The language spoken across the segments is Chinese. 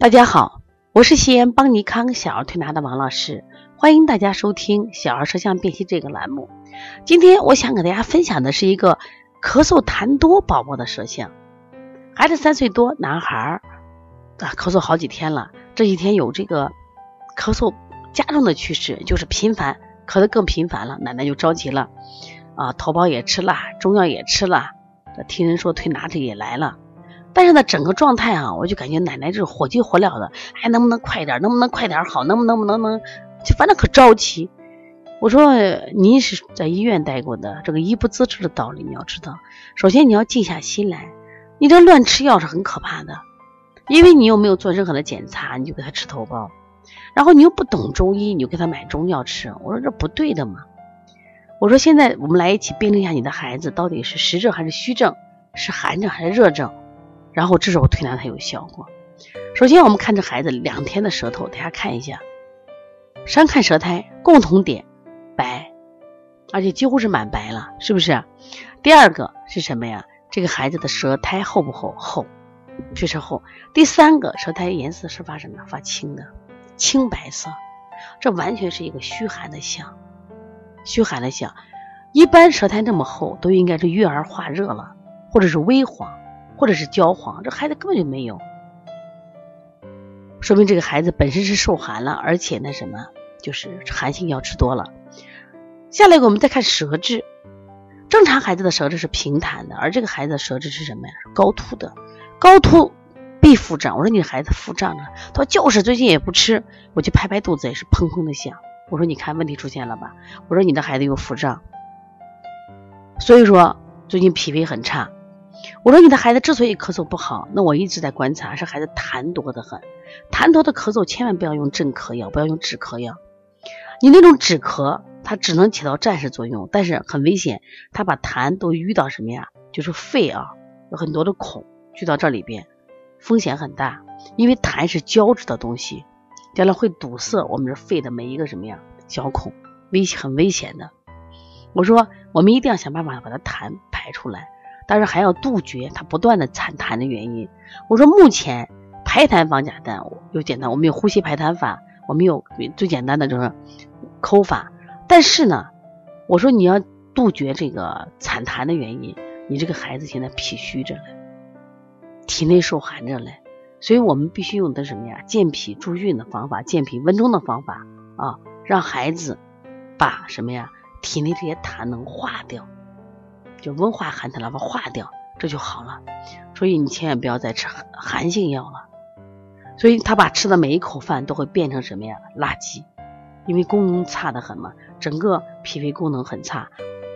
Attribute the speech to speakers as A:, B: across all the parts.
A: 大家好，我是西安邦尼康小儿推拿的王老师，欢迎大家收听小儿舌象辨析这个栏目。今天我想给大家分享的是一个咳嗽痰多宝宝的舌象。孩子三岁多，男孩儿啊，咳嗽好几天了，这几天有这个咳嗽加重的趋势，就是频繁，咳得更频繁了。奶奶就着急了啊，头孢也吃了，中药也吃了，听人说推拿这也来了。但是呢，整个状态啊，我就感觉奶奶这火急火燎的，还，能不能快点？能不能快点好？能不能不能能？就反正可着急。我说您是在医院待过的，这个医不自治的道理你要知道。首先你要静下心来，你这乱吃药是很可怕的，因为你又没有做任何的检查，你就给他吃头孢，然后你又不懂中医，你就给他买中药吃。我说这不对的嘛。我说现在我们来一起辩证一下你的孩子到底是实症还是虚症，是寒症还是热症。然后这时候推拿才有效果。首先我们看这孩子两天的舌头，大家看一下，上看舌苔共同点白，而且几乎是满白了，是不是？第二个是什么呀？这个孩子的舌苔厚不厚？厚，确实厚。第三个舌苔颜色是发什么？发青的，青白色。这完全是一个虚寒的象，虚寒的象。一般舌苔那么厚，都应该是月儿化热了，或者是微黄。或者是焦黄，这孩子根本就没有，说明这个孩子本身是受寒了，而且那什么，就是寒性药吃多了。下来我们再看舌质，正常孩子的舌质是平坦的，而这个孩子的舌质是什么呀？高凸的，高凸必腹胀。我说你孩子腹胀了，他说就是最近也不吃，我去拍拍肚子也是砰砰的响。我说你看问题出现了吧？我说你的孩子有腹胀，所以说最近脾胃很差。我说你的孩子之所以咳嗽不好，那我一直在观察，是孩子痰多的很。痰多的咳嗽千万不要用镇咳药，不要用止咳药。你那种止咳，它只能起到暂时作用，但是很危险，它把痰都淤到什么呀？就是肺啊，有很多的孔聚到这里边，风险很大。因为痰是胶质的东西，将来会堵塞我们这肺的每一个什么呀小孔，危很危险的。我说我们一定要想办法把它痰排出来。但是还要杜绝它不断的产痰的原因。我说目前排痰方简单又简单，我们有呼吸排痰法，我们有最简单的就是抠法。但是呢，我说你要杜绝这个产痰的原因，你这个孩子现在脾虚着嘞，体内受寒着嘞，所以我们必须用的什么呀？健脾助运的方法，健脾温中的方法啊，让孩子把什么呀？体内这些痰能化掉。就温化寒痰，让它化掉，这就好了。所以你千万不要再吃寒寒性药了。所以他把吃的每一口饭都会变成什么呀？垃圾，因为功能差的很嘛，整个脾胃功能很差，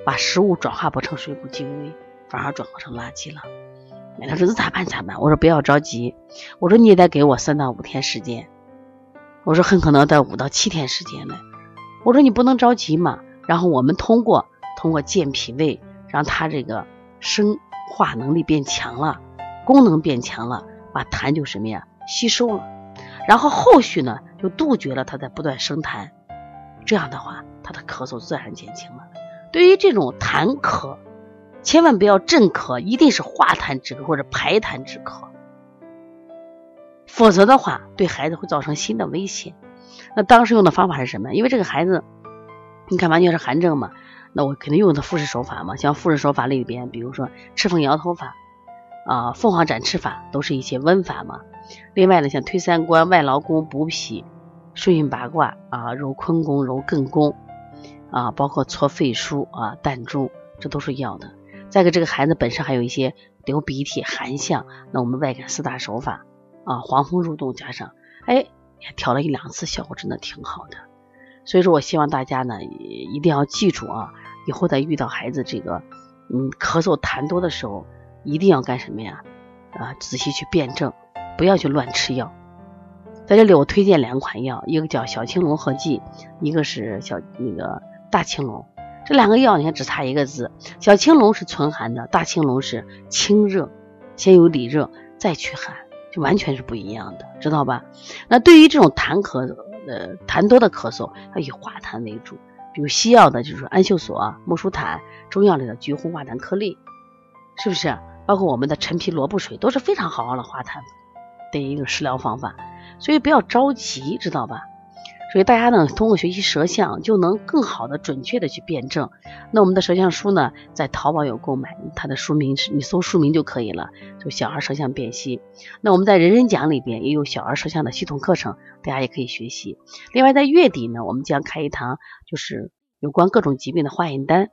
A: 把食物转化不成水谷精微，反而转化成垃圾了。他说这咋办？咋办？我说不要着急，我说你也得给我三到五天时间，我说很可能在五到七天时间呢。我说你不能着急嘛。然后我们通过通过健脾胃。让他这个生化能力变强了，功能变强了，把痰就什么呀吸收了，然后后续呢就杜绝了他在不断生痰，这样的话他的咳嗽自然减轻了。对于这种痰咳，千万不要镇咳，一定是化痰止咳或者排痰止咳，否则的话对孩子会造成新的危险。那当时用的方法是什么？因为这个孩子，你看完全是寒症嘛。那我肯定用的复式手法嘛，像复式手法里边，比如说赤凤摇头法啊、凤凰展翅法，都是一些温法嘛。另外呢，像推三关、外劳宫、补脾、顺运八卦啊、揉坤宫、揉艮宫啊，包括搓肺腧啊、膻中，这都是要的。再个，这个孩子本身还有一些流鼻涕、寒象，那我们外感四大手法啊，黄风入洞加上，哎，调了一两次，效果真的挺好的。所以说我希望大家呢，一定要记住啊。以后再遇到孩子这个，嗯，咳嗽痰多的时候，一定要干什么呀？啊，仔细去辩证，不要去乱吃药。在这里我推荐两款药，一个叫小青龙合剂，一个是小那个大青龙。这两个药你看只差一个字，小青龙是存寒的，大青龙是清热，先有里热再驱寒，就完全是不一样的，知道吧？那对于这种痰咳呃痰多的咳嗽，要以化痰为主。比如西药的，就是安秀索、木舒坦；中药里的橘红化痰颗粒，是不是？包括我们的陈皮萝卜水都是非常好的化痰的一个食疗方法。所以不要着急，知道吧？所以大家呢，通过学习舌象，就能更好的、准确的去辩证。那我们的舌象书呢，在淘宝有购买，它的书名是你搜书名就可以了，就小儿舌象辨析。那我们在人人讲里边也有小儿舌象的系统课程，大家也可以学习。另外在月底呢，我们将开一堂就是有关各种疾病的化验单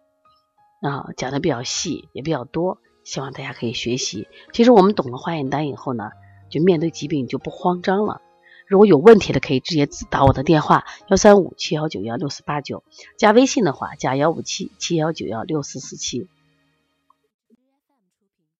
A: 啊，讲的比较细，也比较多，希望大家可以学习。其实我们懂了化验单以后呢，就面对疾病就不慌张了。如果有问题的，可以直接打我的电话幺三五七幺九幺六四八九，加微信的话加幺五七七幺九幺六四四七。